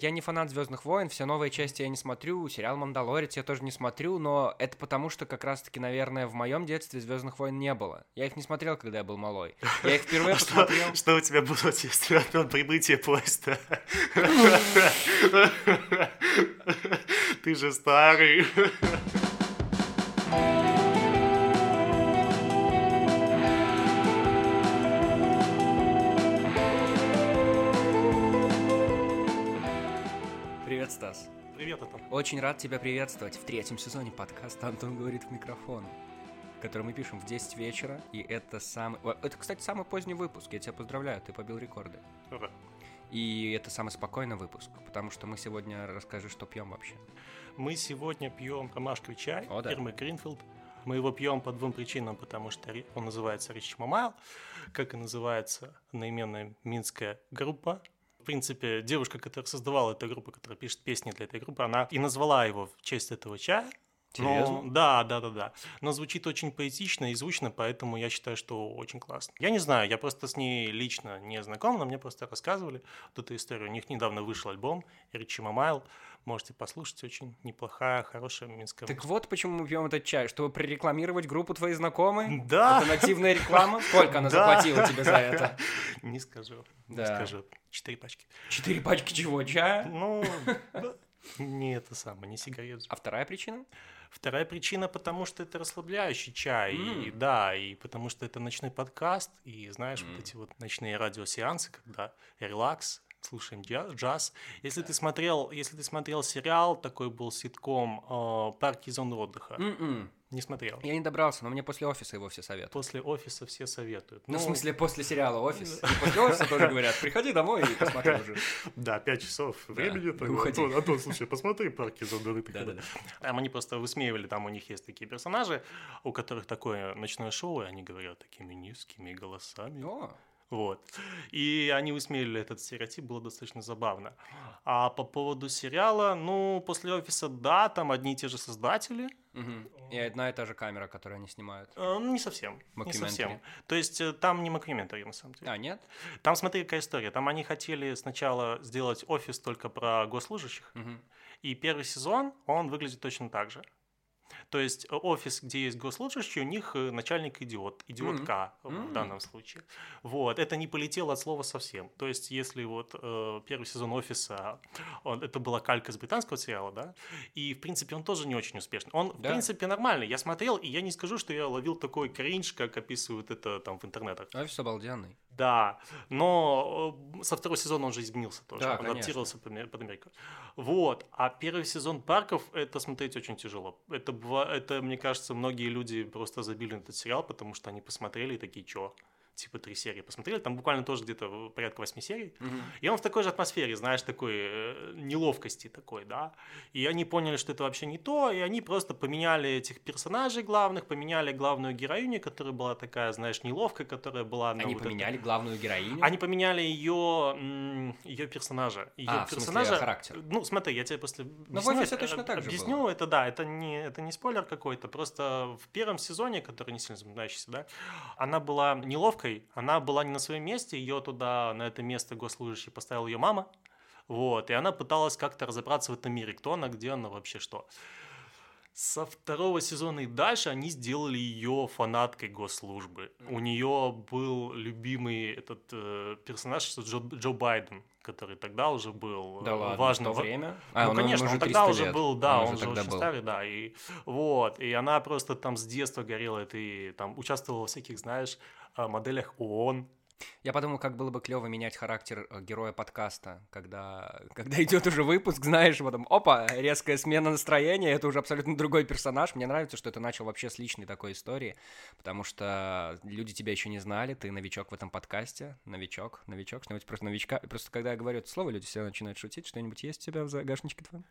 Я не фанат Звездных войн, все новые части я не смотрю, сериал Мандалорец я тоже не смотрю, но это потому, что как раз-таки, наверное, в моем детстве Звездных войн не было. Я их не смотрел, когда я был малой. Я их впервые А посмотрел. что у тебя было в детстве от прибытия поезда? Ты же старый. Очень рад тебя приветствовать в третьем сезоне подкаста «Антон говорит в микрофон», который мы пишем в 10 вечера, и это самый... Это, кстати, самый поздний выпуск, я тебя поздравляю, ты побил рекорды. Ура. И это самый спокойный выпуск, потому что мы сегодня расскажи, что пьем вообще. Мы сегодня пьем ромашковый чай О, да. фирмы Гринфилд. Мы его пьем по двум причинам, потому что он называется Рич Мамайл, как и называется одноименная минская группа. Принципе, девушка, которая создавала эту группу, которая пишет песни для этой группы, она и назвала его в честь этого чая. Но- Серьезно? да, да, да, да. Но звучит очень поэтично и звучно, поэтому я считаю, что очень классно. Я не знаю, я просто с ней лично не знаком, но мне просто рассказывали вот эту историю. У них недавно вышел альбом Ричи Мамайл. Можете послушать, очень неплохая, хорошая минская Так музыка. вот почему мы пьем этот чай, чтобы прорекламировать группу твои знакомые? Да. Это нативная реклама? Сколько она Да. заплатила тебе за это? Не скажу, не скажу. Четыре пачки. Четыре пачки чего? Чая? Ну. не это самое, не сигарет. А вторая причина? Вторая причина, потому что это расслабляющий чай, и М. да, и потому что это ночной подкаст, и знаешь, М. вот эти вот ночные радиосеансы, когда релакс, слушаем джа- джаз. Если ты смотрел, если ты смотрел сериал, такой был ситком э, «Парки и зоны отдыха», М-м. не смотрел. Я не добрался, но мне после офиса его все советуют. После офиса все советуют. Ну, в смысле, после сериала «Офис». После офиса тоже говорят, приходи домой и посмотри уже. Да, пять часов времени. Антон, Антон, слушай, посмотри парки зоны отдыха. Там они просто высмеивали, там у них есть такие персонажи, у которых такое ночное шоу, и они говорят такими низкими голосами. Вот. И они высмеяли этот стереотип, было достаточно забавно. А по поводу сериала, ну, после офиса, да, там одни и те же создатели. мгм. И одна и та же камера, которую они снимают. Э, Ну, не совсем. Не совсем. То есть э, там не мокюментари, на самом деле. А, нет? Там, смотри, какая история. Там они хотели сначала сделать офис только про госслужащих, Мгм. и первый сезон, он выглядит точно так же. То есть э, офис, где есть госслужащие, у них э, начальник идиот, идиотка в М. данном случае. Вот, это не полетело от слова совсем. То есть если вот э, первый сезон офиса, он, это была калька с британского сериала, да, и в принципе он тоже не очень успешный. Он в Да. принципе нормальный. Я смотрел, и я не скажу, что я ловил такой кринж, как описывают это там в интернетах. Офис обалденный. Да, но э, со второго сезона он же изменился тоже, Да, он конечно. адаптировался под, Аме- под Америку. Вот, а первый сезон «Парков» это смотреть очень тяжело. Это, это, мне кажется, многие люди просто забили на этот сериал, потому что они посмотрели и такие, чё? Типа три серии посмотрели, там буквально тоже где-то порядка восьми серий. Мгм. И он в такой же атмосфере, знаешь, такой э, неловкости такой, да. И они поняли, что это вообще не то, и они просто поменяли этих персонажей главных, поменяли главную героиню, которая была такая, знаешь, неловкая, которая была... Они вот это- поменяли главную героиню? Они поменяли ее, ее персонажа. Ее А, в смысле, персонажа. характер. Ну, смотри, я тебе после Ну, в «Офисе» точно так же Объясню, было. это да, это не, это не спойлер какой-то. Просто в первом сезоне, который не сильно запоминающийся, да, она была неловкой, она была не на своем месте, ее туда, на это место госслужащий поставил ее мама. Вот, и она пыталась как-то разобраться в этом мире, кто она, где она, вообще что. Со второго сезона и дальше они сделали ее фанаткой госслужбы. У нее был любимый этот э, персонаж Джо, Джо Байден, который тогда уже был Да э, ладно, важным. в то время? ну, А, он- он конечно, уже он тогда 300 уже лет. был, да, Он он, уже же тогда очень был. старый, да, и вот, и она просто там с детства горела этой, там участвовала в всяких, знаешь, моделях ООН, Я подумал, как было бы клево менять характер э, героя подкаста, когда, когда идет уже выпуск, знаешь, потом, опа, резкая смена настроения, это уже абсолютно другой персонаж. Мне нравится, что это начал вообще с личной такой истории, потому что люди тебя еще не знали, ты новичок в этом подкасте, новичок, новичок, что-нибудь просто новичка. Просто когда я говорю это слово, люди все начинают шутить, что-нибудь есть у тебя в загашничке твоем?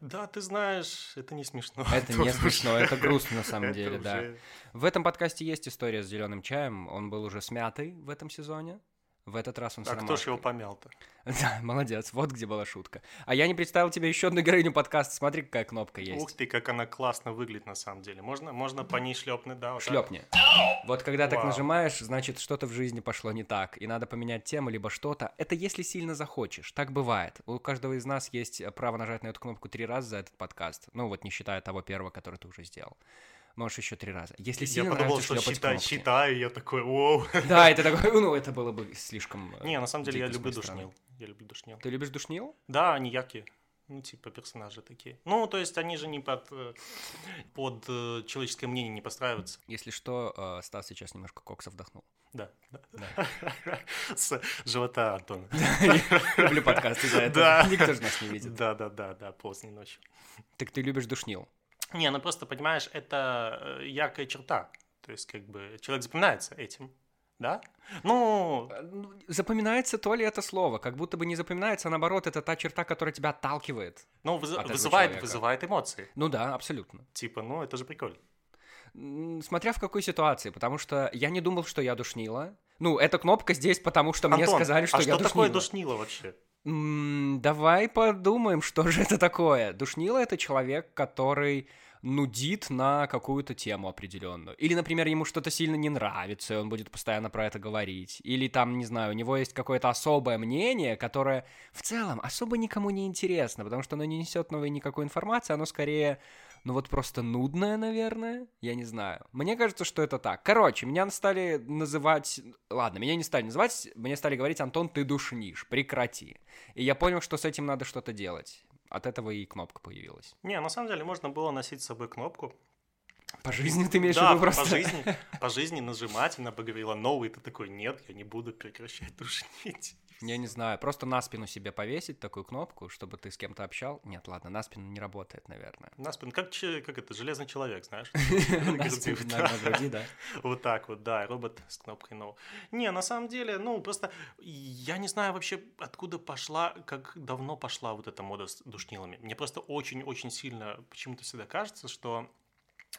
Да, ты знаешь, это не смешно. Это не смешно, это грустно на самом деле, да. В этом подкасте есть история с зеленым чаем. Он был уже смятый в этом сезоне. В этот раз он с А кто ж его помял-то? Да, молодец, вот где была шутка. А я не представил тебе еще одну героиню подкаста. Смотри, какая кнопка есть. Ух ты, как она классно выглядит на самом деле. Можно, можно по ней шлепнуть, да? Вот так? Шлепни. Вот когда так Вау. нажимаешь, значит, что-то в жизни пошло не так, и надо поменять тему, либо что-то. Это если сильно захочешь. Так бывает. У каждого из нас есть право нажать на эту кнопку три раза за этот подкаст. Ну вот не считая того первого, который ты уже сделал. Можешь еще три раза. Если Я сильно подумал, нравится что кнопки. считаю, я такой, воу. Да, это такой, ну это было бы слишком. э, Не, на самом деле я люблю душнил. Я люблю душнил. Ты любишь душнил? Да, они яркие. Ну, типа персонажи такие. Ну, то есть они же не под, э, под э, человеческое мнение не подстраиваются. Если что, Стас сейчас немножко кокса вдохнул. Да, да. С живота Антона. Люблю подкасты за это. Никто же нас не видит. Да, да, да, да, поздней ночью. Так ты любишь душнил? Не, ну просто, понимаешь, это э, яркая черта. То есть, как бы, человек запоминается этим, да? Ну, Э, ну, Запоминается то ли это слово, как будто бы не запоминается, а наоборот, это та черта, которая тебя отталкивает. ну выз- От вызывает, человека. вызывает эмоции. Ну да, абсолютно. Типа, ну, это же прикольно. Смотря в какой ситуации, потому что я не думал, что я душнила. Ну, эта кнопка здесь, потому что мне Антон, сказали, что а я что такое душнила. душнило вообще? Давай подумаем, что же это такое. Душнило — это человек, который нудит на какую-то тему определенную. Или, например, ему что-то сильно не нравится, и он будет постоянно про это говорить. Или там, не знаю, у него есть какое-то особое мнение, которое в целом особо никому не интересно, потому что оно не несет новой никакой информации, оно скорее, ну вот просто нудное, наверное, я не знаю. Мне кажется, что это так. Короче, меня стали называть... Ладно, меня не стали называть, мне стали говорить, Антон, ты душнишь, прекрати. И я понял, что с этим надо что-то делать. От этого и кнопка появилась. Не, на самом деле можно было носить с собой кнопку. По жизни ты имеешь в да, виду просто? по жизни, по жизни нажимать, она поговорила новый, ты такой, нет, я не буду прекращать душнить. Я не знаю, просто на спину себе повесить такую кнопку, чтобы ты с кем-то общал. Нет, ладно, на спину не работает, наверное. На спину, как, как это, железный человек, знаешь? На Груди, на да. Вот так вот, да, робот с кнопкой no. Не, на самом деле, ну, просто я не знаю вообще, откуда пошла, как давно пошла вот эта мода с душнилами. Мне просто очень-очень сильно почему-то всегда кажется, что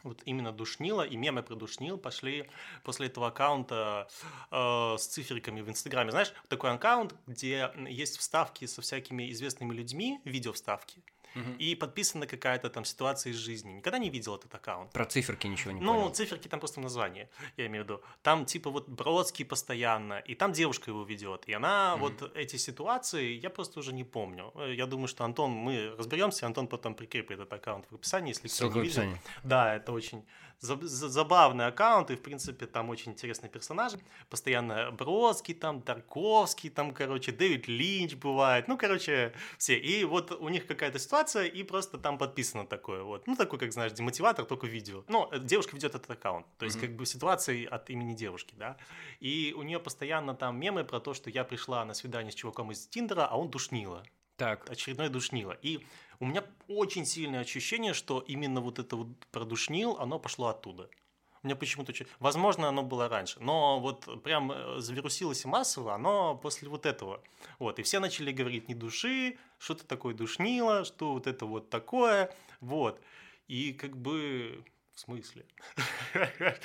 вот именно душнило и мемы про душнил пошли после этого аккаунта э, с циферками в Инстаграме. Знаешь, такой аккаунт, где есть вставки со всякими известными людьми, видео вставки, Мгм. и подписана какая-то там ситуация из жизни. Никогда не видел этот аккаунт. Про циферки ничего не Ну, понял. циферки там просто в названии, я имею в виду. Там типа вот Бродский постоянно, и там девушка его ведет. И она Мгм. вот эти ситуации, я просто уже не помню. Э, Я думаю, что Антон, мы разберемся, Антон потом прикрепит этот аккаунт в описании, если кто не видел. Да, это очень забавный аккаунт, и, в принципе, там очень интересные персонажи. Постоянно Бродский там, Тарковский там, короче, Дэвид Линч бывает. Ну, короче, все. И вот у них какая-то ситуация, и просто там подписано такое вот. Ну, такой, как знаешь, демотиватор, только видео. Ну, э, девушка ведет этот аккаунт. То есть, Мгм. как бы ситуации от имени девушки, да. И у нее постоянно там мемы про то, что я пришла на свидание с чуваком из Тиндера, а он душнила Так, очередной душнило. И у меня очень сильное ощущение, что именно вот это вот продушнил, оно пошло оттуда. У меня почему-то... Возможно, оно было раньше, но вот прям э, завирусилось массово оно после вот этого. Вот, и все начали говорить «не души», что ты такое душнило, что вот это вот такое, вот. И как бы... В смысле?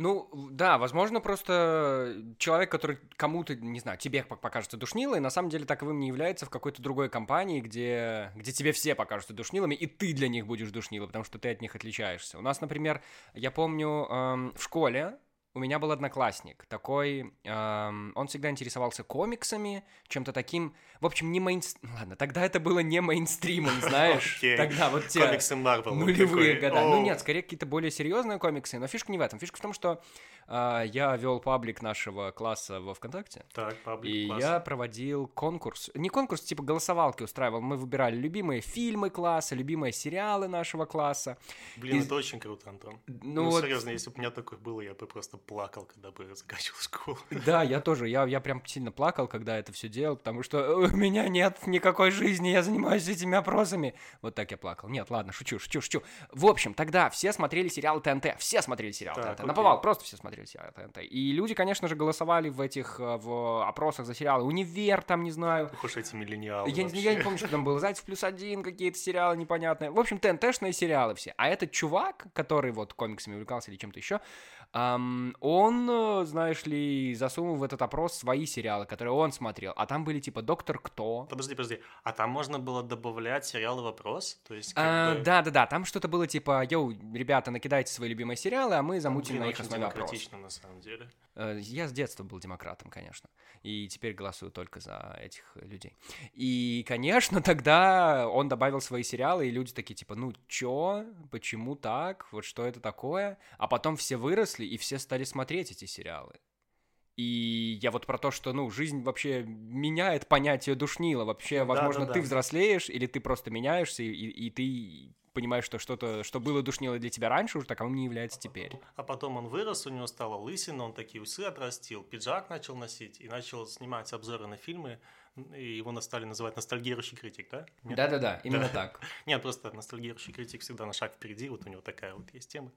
Ну, да, возможно, просто человек, который кому-то, не знаю, тебе пок- покажется душнилой, на самом деле таковым не является в какой-то другой компании, где, где тебе все покажутся душнилами, и ты для них будешь душнилой, потому что ты от них отличаешься. У нас, например, я помню, эм, в школе у меня был одноклассник, такой, эм, он всегда интересовался комиксами, чем-то таким, в общем, не мейнстрим, ладно, тогда это было не мейнстримом, знаешь, Окей. тогда вот те... Комиксы вот Нулевые года. Ну Оу. нет, скорее какие-то более серьезные комиксы. Но фишка не в этом. Фишка в том, что а, я вел паблик нашего класса во ВКонтакте. Так, паблик, И класс. я проводил конкурс. Не конкурс, типа голосовалки устраивал. Мы выбирали любимые фильмы класса, любимые сериалы нашего класса. Блин, из- это очень круто, Антон. Ну, Ну, вот, серьезно, если бы у меня такое было, я бы просто плакал, когда бы заканчивал школу. да, я тоже. Я, я прям сильно плакал, когда это все делал, потому что у меня нет никакой жизни, я занимаюсь этими опросами. Вот так я плакал. Нет, ладно, шучу, шучу, шучу. В общем, тогда все смотрели сериал ТНТ. Все смотрели сериал Так, ТНТ. Окей. повал, просто все смотрели сериал ТНТ. И люди, конечно же, голосовали в этих э, в опросах за сериалы. Универ, там, не знаю. Уж эти миллениалы Я, я не помню, что там было. Зайцев плюс один, какие-то сериалы непонятные. В общем, ТНТшные сериалы все. А этот чувак, который вот комиксами увлекался или чем-то еще, он, э, знаешь ли, засунул в этот опрос свои сериалы, которые он смотрел, а там были типа «Доктор Кто». Подожди, подожди. А там можно было добавлять сериалы вопрос? То есть, А, бы- Да-да-да, там что-то было типа, йоу, ребята, накидайте свои любимые сериалы, а мы замутим Блин, на их основе опрос. на самом деле. Э, Я с детства был демократом, конечно, и теперь голосую только за этих людей. И, конечно, тогда он добавил свои сериалы, и люди такие, типа, ну чё, почему так, вот что это такое? А потом все выросли, и все стали смотреть эти сериалы. И я вот про то, что, ну, жизнь вообще меняет понятие душнила. Вообще, возможно, Да-да-да. ты взрослеешь, или ты просто меняешься, и, и ты понимаешь, что что-то, что было душнило для тебя раньше, уже таковым не является теперь. А потом он вырос, у него стала лысина, он такие усы отрастил, пиджак начал носить и начал снимать обзоры на фильмы. И его стали называть ностальгирующий критик, да? Да-да-да, именно Да. так. Нет, просто ностальгирующий критик всегда на шаг впереди, вот у него такая вот есть тема.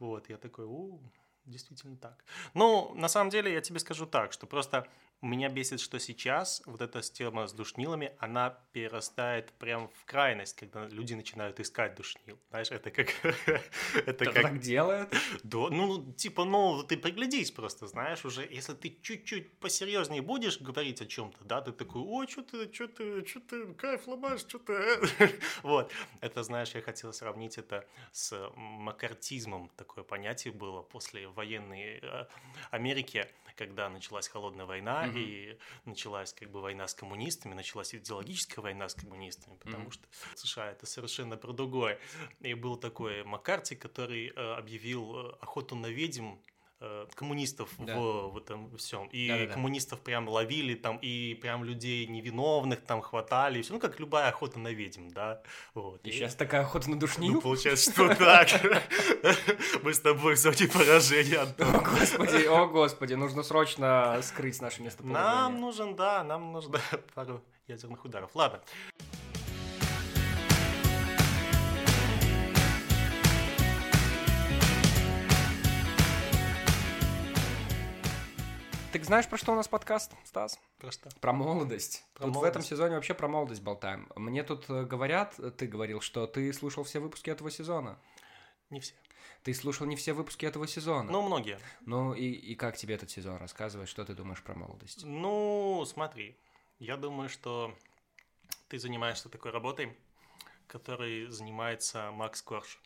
Вот, я такой, у, действительно так. Ну, на самом деле, я тебе скажу так, что просто меня бесит, что сейчас вот эта тема с душнилами, она перерастает прям в крайность, когда люди начинают искать душнил. Знаешь, это как... Это как так делает? да, ну, типа, ну, ты приглядись просто, знаешь, уже, если ты чуть-чуть посерьезнее будешь говорить о чем-то, да, ты такой, ой, что ты, что ты, что ты, кайф ломаешь, что ты, э?» вот, это, знаешь, я хотел сравнить это с макартизмом, такое понятие было после военной э, Америки, когда началась холодная война, Мгм. и началась как бы война с коммунистами, началась идеологическая война с коммунистами, потому Мгм. что США это совершенно про другое. И был такой Маккарти, который э, объявил э, охоту на ведьм коммунистов Да. в, в этом всем. И Да-да-да. коммунистов прям ловили там, и прям людей невиновных там хватали. и всё. Ну, как любая охота на ведьм, да. Вот. И сейчас такая охота на душнил? Ну, получается, что так. Мы с тобой в зоне поражения, О, господи, о, господи, нужно срочно скрыть наше местоположение. Нам нужен, да, нам нужно пару ядерных ударов. Ладно. Ты знаешь, про что у нас подкаст, Стас? Просто. Про молодость. Про тут в молодость. этом сезоне вообще про молодость болтаем. Мне тут э, говорят, ты говорил, что ты слушал все выпуски этого сезона. Не все. Ты слушал не все выпуски этого сезона. Ну, многие. Ну и, и как тебе этот сезон? Рассказывай, что ты думаешь про молодость. Ну, смотри, я думаю, что ты занимаешься такой работой, которой занимается Макс Корж.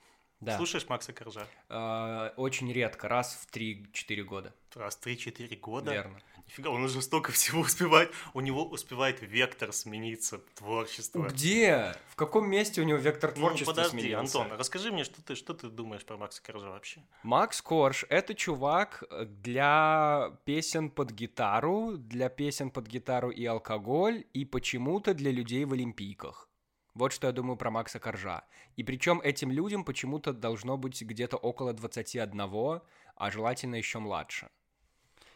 Да. Слушаешь Макса Коржа? Э, очень редко, раз в 3-4 года. Раз 3-4 года. Верно. Нифига, он уже столько всего успевает. У него успевает вектор смениться, творчество. Где? В каком месте у него вектор Ну, творчества подожди, сменился? Антон, расскажи мне, что ты, что ты думаешь про Макса Коржа вообще? Макс Корж — это чувак для песен под гитару, для песен под гитару и алкоголь, и почему-то для людей в Олимпийках. Вот что я думаю про Макса Коржа. И причем этим людям почему-то должно быть где-то около 21, а желательно еще младше.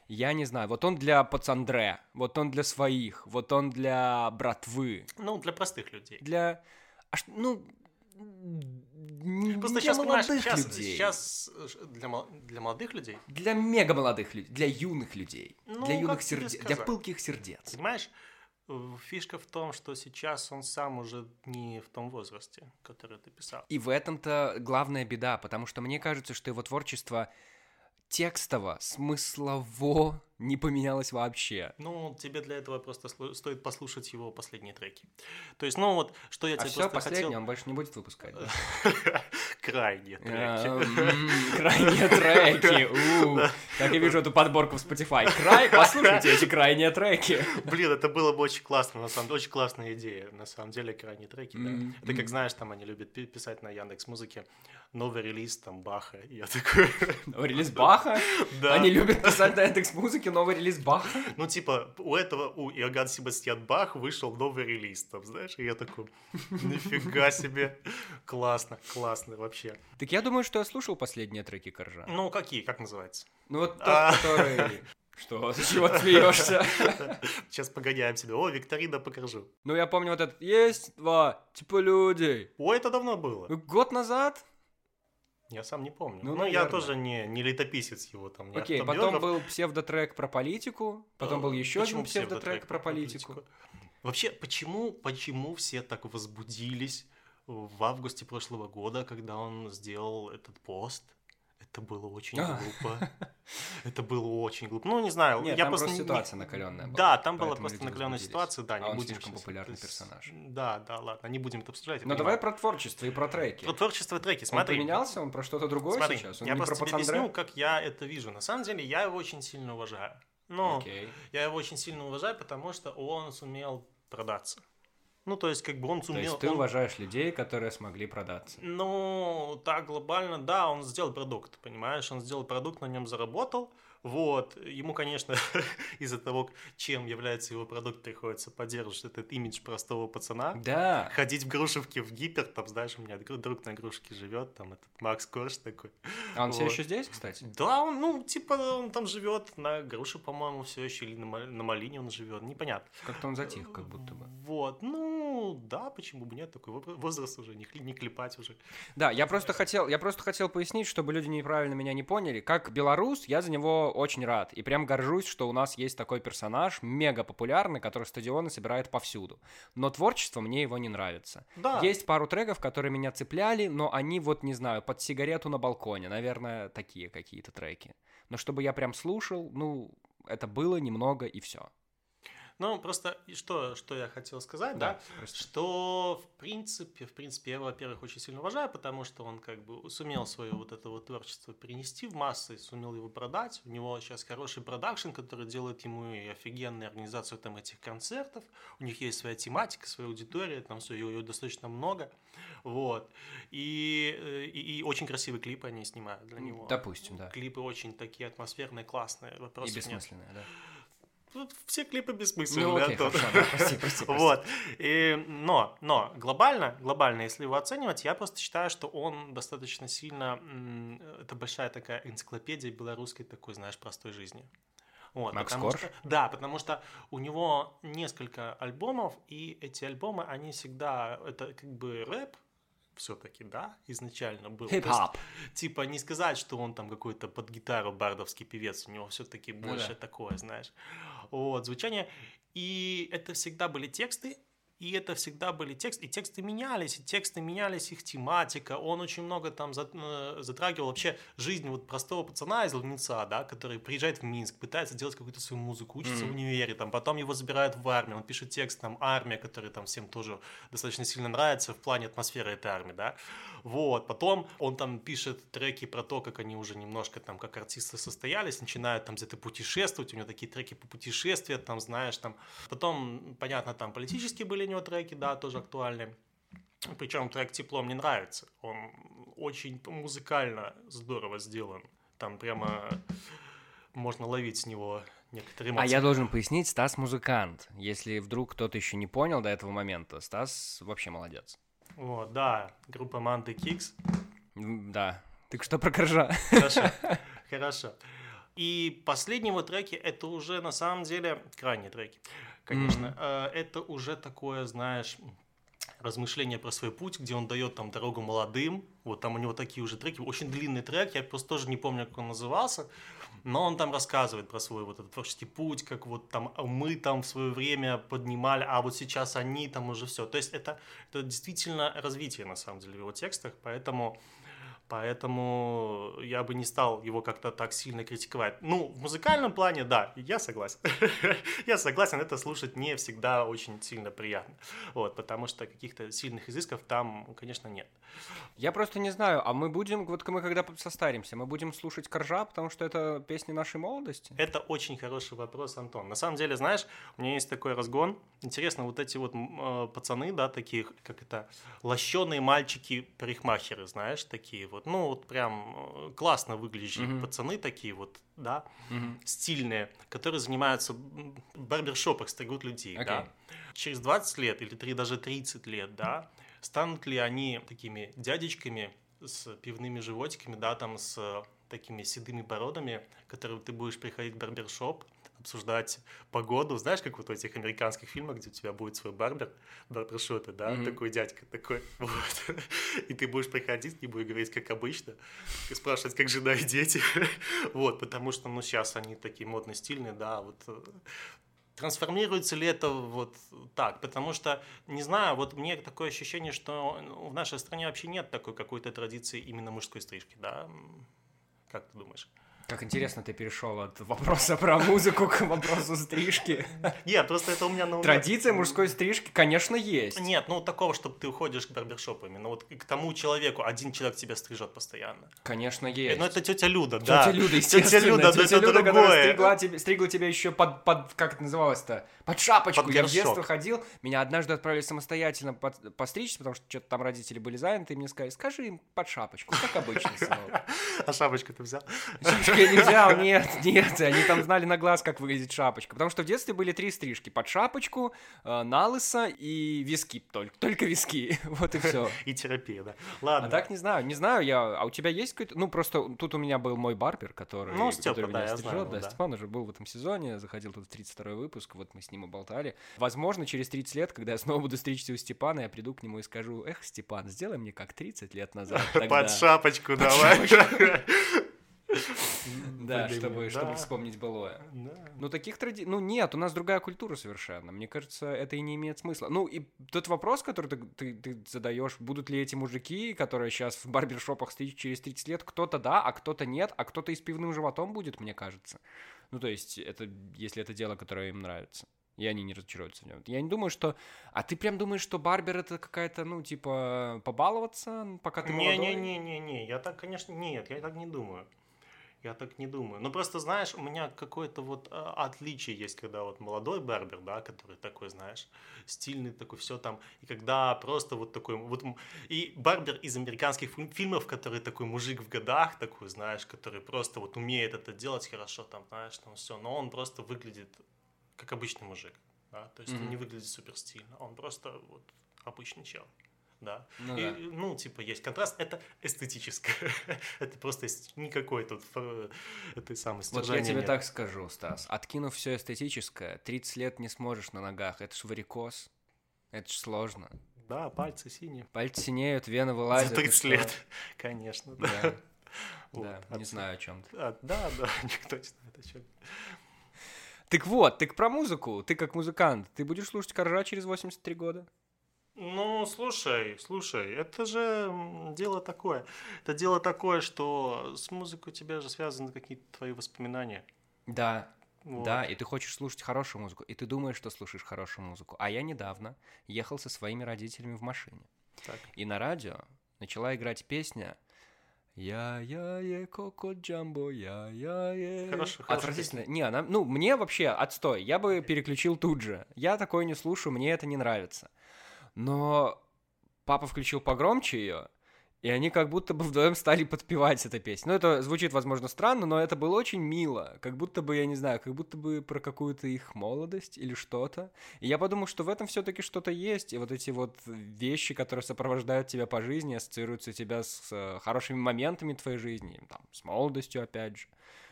Я не знаю, вот он для пацандре, вот он для своих, вот он для братвы, Ну, для простых людей. для... а ш- ну, Просто для сейчас, молодых сейчас, людей. сейчас э, для, для молодых людей, Для мега молодых людей, для юных людей, Ну, для юных сердец, для пылких сердец. понимаешь, фишка в том, что сейчас он сам уже не в том возрасте, который ты писал. И в этом-то главная беда, потому что мне кажется, что его творчество текстово, смыслово не поменялось вообще. Ну, тебе для этого просто стоит послушать его последние треки. То есть, ну вот, что я А тебе все, просто последнее, хотел... он больше не будет выпускать. Крайние А, треки. Крайние треки. у. Так я вижу эту подборку в Spotify. Край, послушайте эти крайние треки. Блин, это было бы очень классно, на самом деле, очень классная идея, на самом деле, крайние треки, да. Это как, знаешь, там они любят пи- писать на Яндекс Музыке новый релиз, там, Баха, я такой, Релиз Баха. да. Они любят писать на Яндекс музыке новый релиз Баха. Ну, типа, у этого, у Иоганн Себастьян Бах вышел новый релиз, там, знаешь, и я такой, нифига себе, классно, классно вообще. Так я думаю, что я слушал последние треки Коржа. Ну, какие, как называется? Ну вот тот, А. который... Что, с чего ты смеешься? Сейчас погоняем себе. О, викторина покажу. Ну, я помню вот этот «Есть два типа людей». О, это давно было. Год назад? Я сам не помню. Ну, Ну, я тоже не, не летописец его там. не Окей, потом был псевдотрек про политику, потом был еще Почему один псевдотрек про политику. Вообще, почему, почему все так возбудились в августе прошлого года, когда он сделал этот пост? Это было очень а. глупо. Это было очень глупо. Ну, не знаю. Нет, я там просто, просто ситуация не... накаленная была. Да, там была просто накаленная ситуация, да, а не он будем слишком популярный персонаж. Да, да, ладно, не будем это обсуждать. Но давай про творчество и про треки. Про творчество и треки, смотри. Он поменялся, он про что-то другое смотри, сейчас? Он я не просто про тебе объясню, как я это вижу. На самом деле, я его очень сильно уважаю. Но Окей. я его очень сильно уважаю, потому что он сумел продаться. Ну, то есть, как бы он То сумел... есть ты он- уважаешь людей, которые смогли продаться. Ну, так глобально, да, он сделал продукт, понимаешь? Он сделал продукт, на нем заработал. Вот, ему, конечно, из-за того, чем является его продукт, приходится поддерживать этот имидж простого пацана. Да. Ходить в Грушевке в гипер, там, знаешь, у меня друг на Грушевке живет, там этот Макс Корж такой. А он все Вот. еще здесь, кстати? Да, он, ну, типа, он там живет на Груше, по-моему, все еще, или на, Ма- на Малине он живет, непонятно. Как-то он затих, как будто бы. Вот, ну, да, почему бы нет, такой во- возраст уже, не, не клепать уже. Да, я просто хотел, я просто хотел пояснить, чтобы люди неправильно меня не поняли. Как белорус, я за него очень рад. И прям горжусь, что у нас есть такой персонаж, мега популярный, который стадионы собирает повсюду. Но творчество мне его не нравится. Да. Есть пару треков, которые меня цепляли, но они вот, не знаю, под сигарету на балконе. Наверное, такие какие-то треки. Но чтобы я прям слушал, ну, это было немного и все. Ну, просто что, что я хотел сказать, да, просто. что в принципе, в принципе, я его, во-первых, очень сильно уважаю, потому что он как бы сумел свое вот это вот творчество принести в массы, сумел его продать. У него сейчас хороший продакшн, который делает ему и офигенную организацию там этих концертов. У них есть своя тематика, своя аудитория, там все, ее, достаточно много. Вот. И, э, и, и очень красивые клипы они снимают для него. Допустим, да. Клипы очень такие атмосферные, классные. И Вопросов нет. да. Тут все клипы бессмысленные. Ну, окей, Антон. хорошо, да, прости, прости, прости. Вот. И, но, но глобально, глобально, если его оценивать, я просто считаю, что он достаточно сильно... Это большая такая энциклопедия белорусской такой, знаешь, простой жизни. Вот, Макс потому Корж? что- да, потому что у него несколько альбомов, и эти альбомы, они всегда, это как бы рэп, все-таки, да, изначально был. Хип-хоп. типа не сказать, что он там какой-то под гитару бардовский певец, у него все-таки Ну больше да. такое, знаешь. Вот, звучание. И это всегда были тексты, и это всегда были тексты, и тексты менялись, и тексты менялись, их тематика. Он очень много там э, затрагивал вообще жизнь вот простого пацана из Ловница, да, который приезжает в Минск, пытается делать какую-то свою музыку, учится Мгм. в универе, там, потом его забирают в армию, он пишет текст, там, «Армия», который там всем тоже достаточно сильно нравится в плане атмосферы этой армии, да. Вот, потом он там пишет треки про то, как они уже немножко там как артисты состоялись, начинают там где-то путешествовать, у него такие треки по путешествиям, там, знаешь, там. Потом, понятно, там политические были у него треки, да, тоже актуальные. Причем трек «Тепло» мне нравится. Он очень музыкально здорово сделан. Там прямо можно ловить с него некоторые А эмоции. я должен пояснить, Стас музыкант. Если вдруг кто-то еще не понял до этого момента, Стас вообще молодец. Вот, да, группа Манты Кикс. Да. Ты что про коржа? Хорошо, хорошо. И последние вот треки, это уже на самом деле крайние треки, конечно. Э, Это уже такое, знаешь, размышление про свой путь, где он дает там дорогу молодым. Вот там у него такие уже треки, очень длинный трек, я просто тоже не помню, как он назывался. Но он там рассказывает про свой вот этот творческий путь, как вот там мы там в свое время поднимали, а вот сейчас они там уже все. То есть это, это действительно развитие на самом деле в его текстах, поэтому Поэтому я бы не стал его как-то так сильно критиковать. Ну, в музыкальном плане, да, я согласен. я согласен, это слушать не всегда очень сильно приятно. Вот, потому что каких-то сильных изысков там, конечно, нет. Я просто не знаю, а мы будем, вот мы когда состаримся, мы будем слушать коржа, потому что это песни нашей молодости? Это очень хороший вопрос, Антон. На самом деле, знаешь, у меня есть такой разгон. Интересно, вот эти вот э, пацаны, да, такие, как это, лощеные мальчики-парикмахеры, знаешь, такие вот. Ну, вот прям э, классно выглядящие Мгм. пацаны такие вот, да, Мгм. стильные, которые занимаются в барбершопах, стригут людей, да. Окей. Через 20 лет или три, даже 30 лет, да, станут ли они такими дядечками с пивными животиками, да, там с такими седыми бородами, которые ты будешь приходить в барбершоп, обсуждать погоду, знаешь, как вот в этих американских фильмах, где у тебя будет свой барбер, в барбершопе, да, Мгм. такой дядька такой, вот, и ты будешь приходить, не будешь говорить, как обычно, и спрашивать, как жена и дети, вот, потому что, ну, сейчас они такие модно-стильные, да, вот, Трансформируется ли это вот так? Потому что, не знаю, вот мне такое ощущение, что ну, в нашей стране вообще нет такой какой-то традиции именно мужской стрижки, да? Как ты думаешь? Как интересно ты перешел от вопроса про музыку к вопросу стрижки. Нет, просто это у меня на уме. Традиция мужской стрижки, конечно, есть. Нет, ну такого, чтобы ты уходишь к барбершопу именно. Вот к тому человеку, один человек тебя стрижет постоянно. Конечно, Э, есть. Ну это тетя Люда, да. Тетя Люда, естественно. Тетя Люда, да, Тетя Люда, которая стригла, тебе, стригла тебя еще под, под, как это называлось-то? Под шапочку. Под я в детстве ходил, меня однажды отправили самостоятельно под- постричься, потому что что-то там родители были заняты, и мне сказали, скажи им под шапочку, как обычно, сынок. А шапочку ты взял? Шапочку я не взял, нет, нет, они там знали на глаз, как выглядит шапочка. Потому что в детстве были три стрижки. Под шапочку, э, на лысо и виски только. Только виски. Вот и все. И терапия, да. А Ладно. так не знаю, не знаю я. А у тебя есть какой-то... Ну, просто тут у меня был мой барбер, который... Ну, Стёпа, который да, меня я знаю Да, да. Степан уже был в этом сезоне, заходил тут в 32 выпуск, вот мы с ним и болтали. Возможно, через 30 лет, когда я снова буду стричься у Степана, я приду к нему и скажу, эх, Степан, сделай мне как 30 лет назад. тогда». Под шапочку давай. Да, чтобы, чтобы вспомнить былое. Ну, таких традиций... Ну, нет, у нас другая культура совершенно. Мне кажется, это и не имеет смысла. Ну, и тот вопрос, который ты, ты, задаешь, будут ли эти мужики, которые сейчас в барбершопах стричь через 30 лет, кто-то да, а кто-то нет, а кто-то и с пивным животом будет, мне кажется. Ну, то есть, это, если это дело, которое им нравится. И они не разочаруются в нем. Я не думаю, что... А ты прям думаешь, что барбер это какая-то, ну, типа, побаловаться, пока ты молодой? Не-не-не-не-не, я так, конечно, нет, я так не думаю. Я так не думаю. Ну, просто, знаешь, у меня какое-то вот а, отличие есть, когда вот молодой барбер, да, который такой, знаешь, стильный такой, все там, и когда просто вот такой, вот, и барбер из американских фи- фильмов, который такой мужик в годах, такой, знаешь, который просто вот умеет это делать хорошо, там, знаешь, там все, но он просто выглядит как обычный мужик, да, то есть он Мгм. не выглядит супер стильно, он просто вот обычный чел. Да. Ну И, да. ну, типа, есть контраст, это эстетическое. это просто никакой тут ф- этой самой Вот я тебе нет. так скажу, Стас. Откинув все эстетическое, 30 лет не сможешь на ногах. Это ж варикоз. Это ж сложно. Да, пальцы синие. Пальцы синеют, вены вылазят. За и 30 что? лет, конечно. Да, Да, Вот, да, не отсюда. знаю о чем ты. А, да, да, никто не знает о чем. Так вот, так про музыку. Ты как музыкант, ты будешь слушать Коржа через 83 года? Ну, слушай, слушай, это же дело такое. Это дело такое, что с музыкой у тебя же связаны какие-то твои воспоминания. Да, Вот. да, и ты хочешь слушать хорошую музыку, и ты думаешь, что слушаешь хорошую музыку. А я недавно ехал со своими родителями в машине. Так. И на радио начала играть песня я я е коко джамбо я я е Хорошая- хорошая отвратительно не она ну мне вообще отстой я бы переключил тут же я такое не слушаю мне это не нравится но папа включил погромче ее и они как будто бы вдвоем стали подпевать этой песней. Ну, это звучит, возможно, странно, но это было очень мило. Как будто бы, я не знаю, как будто бы про какую-то их молодость или что-то. И я подумал, что в этом все-таки что-то есть. И вот эти вот вещи, которые сопровождают тебя по жизни, ассоциируются тебя с э, хорошими моментами твоей жизни, там, с молодостью, опять же.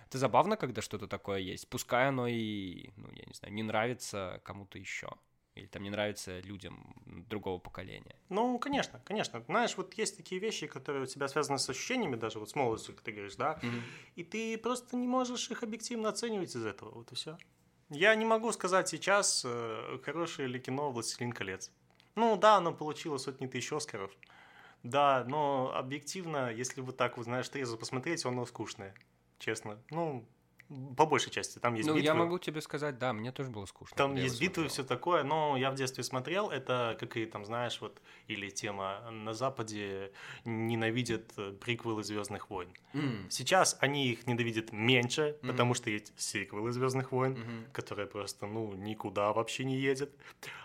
Это забавно, когда что-то такое есть. Пускай оно и, ну, я не знаю, не нравится кому-то еще. Или там не нравится людям другого поколения. Ну, конечно, конечно. Знаешь, вот есть такие вещи, которые у тебя связаны с ощущениями, даже вот с молодостью, как ты говоришь, да, и ты просто не можешь их объективно оценивать из этого, вот и все. Я не могу сказать сейчас, э, хорошее ли кино «Властелин колец». Ну да, оно получило сотни тысяч Оскаров, да, но объективно, если вот так, вот, знаешь, трезво посмотреть, оно скучное, честно. Ну, по большей части, там есть ну, битвы. я могу тебе сказать, да, мне тоже было скучно. Там есть битвы и все такое, но я в детстве смотрел, это как и там, знаешь, вот, или тема на Западе ненавидят э, приквелы Звездных войн. М, Сейчас они их ненавидят меньше, Мгм. потому что есть сиквелы Звездных войн, мгм. которые просто, ну, никуда вообще не едет.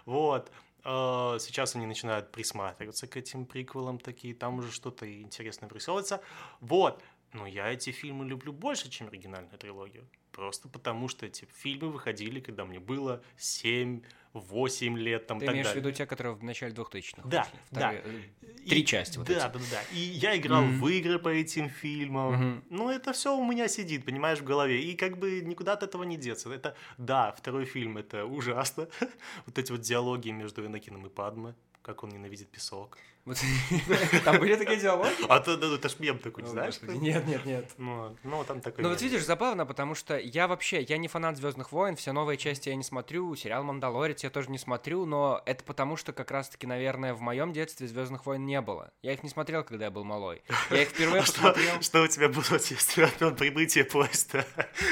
Вот. Э, Сейчас они начинают присматриваться к этим приквелам такие, там уже что-то интересное присовывается. Вот. Но я эти фильмы люблю больше, чем оригинальную трилогию. Просто потому, что эти фильмы выходили, когда мне было 7-8 лет, там, Ты так имеешь в далее. виду те, которые в начале 2000-х Да, вышли? да. Вторые, э, Три части вот да, эти. Да, да, да. И я играл Мгм. в игры по этим фильмам. Мгм. Ну, это все у меня сидит, понимаешь, в голове. И как бы никуда от этого не деться. Это, да, второй фильм, это ужасно. вот эти вот диалоги между Энакином и Падме. Как он ненавидит песок. Вот, Там были такие диалоги? А то, да, это ж мем такой, не О, знаешь? Нет, нет, нет. Ну, ну, там такой Ну вот видишь, забавно, потому что я вообще, я не фанат Звездных войн, все новые части я не смотрю, сериал Мандалорец я тоже не смотрю, но это потому что как раз-таки, наверное, в моем детстве Звездных войн не было. Я их не смотрел, когда я был малой. Я их впервые А посмотрел. что у тебя было в детстве от прибытия поезда?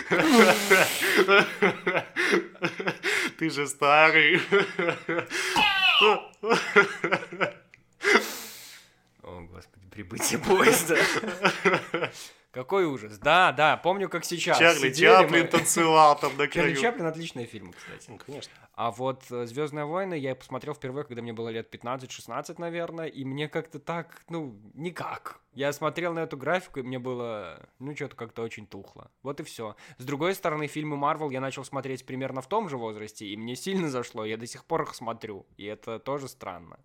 Ты же старый. О, господи, прибытие поезда. Какой ужас. Да, да, помню, как сейчас. Чарли Сидели Чаплин мы- танцевал там на Чарли краю. Чаплин отличный фильм, кстати. Ну, конечно. А вот Звездные войны я посмотрел впервые, когда мне было лет 15-16, наверное, и мне как-то так, ну, никак. Я смотрел на эту графику, и мне было, ну, что-то как-то очень тухло. Вот и все. С другой стороны, фильмы Марвел я начал смотреть примерно в том же возрасте, и мне сильно зашло, я до сих пор их смотрю, и это тоже странно.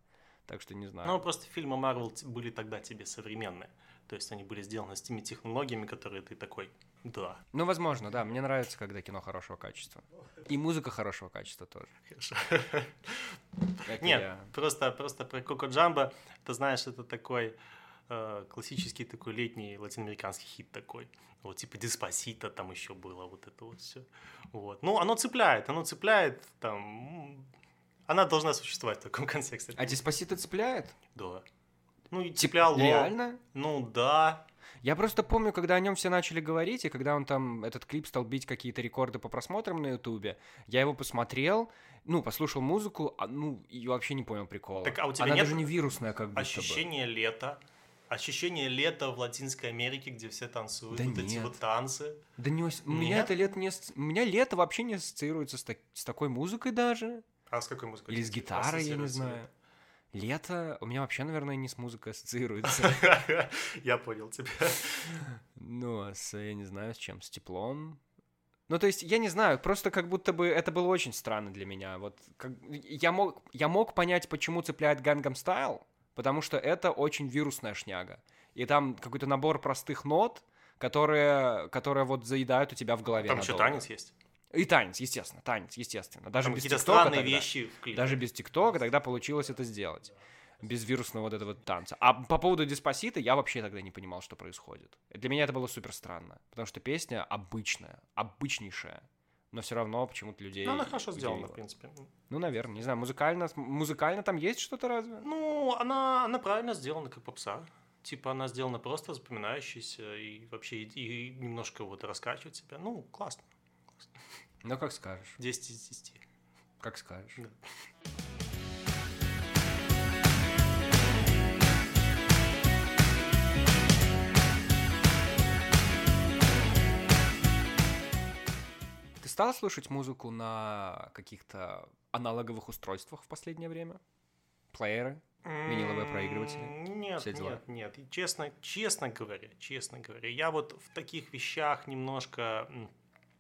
Так что не знаю. Ну, просто фильмы Марвел были тогда тебе современные. То есть они были сделаны с теми технологиями, которые ты такой, да, Ну, возможно, да. Мне нравится, когда кино хорошего качества. И музыка хорошего качества тоже. хорошо. Нет, я- просто, просто про Коко Джамбо, ты знаешь, это такой э, классический такой летний латиноамериканский хит такой. Вот типа Диспосита там еще было, вот это вот все. Вот. Ну, оно цепляет, оно цепляет, там... Она должна существовать в таком контексте. А Диспосито цепляет? Да. Ну, и цепляло. Реально? Ну, да. Я просто помню, когда о нем все начали говорить, и когда он там, этот клип стал бить какие-то рекорды по просмотрам на Ютубе, я его посмотрел, ну, послушал музыку, а, ну, и вообще не понял прикола. Так, а у тебя Она нет даже не вирусная, как будто бы. Ощущение лета. Ощущение лета в Латинской Америке, где все танцуют. Да вот эти нет. вот танцы. Да не, у меня это лето не... У меня лето вообще не ассоциируется с, так- с такой музыкой даже. А с какой музыкой? Или с гитарой, я не знаю. Лето у меня вообще, наверное, не с музыкой ассоциируется. лето? Я понял тебя. Ну, а с, я не знаю, с чем, с теплом. Ну, то есть, я не знаю, просто как будто бы это было очень странно для меня. Вот как, я, мог, я мог понять, почему цепляет Gangnam Style, потому что это очень вирусная шняга. И там какой-то набор простых нот, которые, которые вот заедают у тебя в голове Там еще надолго. танец есть. И танец, естественно, танец, естественно. Даже Там без какие-то странные тогда. вещи в клипе. Даже без ТикТока тогда получилось это сделать. Без вирусного вот этого танца. А по поводу Диспосита я вообще тогда не понимал, что происходит. Для меня это было супер странно. Потому что песня обычная, обычнейшая. Но все равно почему-то людей Ну, она хорошо сделана, удивила. в принципе. Ну, наверное, не знаю, музыкально, музыкально там есть что-то разве? Ну, она, она правильно сделана, как попса. Типа она сделана просто запоминающейся и вообще и, и немножко вот раскачивать себя. Ну, классно. Ну, как скажешь, 10 из 10. как скажешь. Да. Ты стал слушать музыку на каких-то аналоговых устройствах в последнее время? Плееры? Виниловые проигрыватели? Нет, Все дела? нет, нет. И честно, честно говоря, честно говоря, я вот в таких вещах немножко,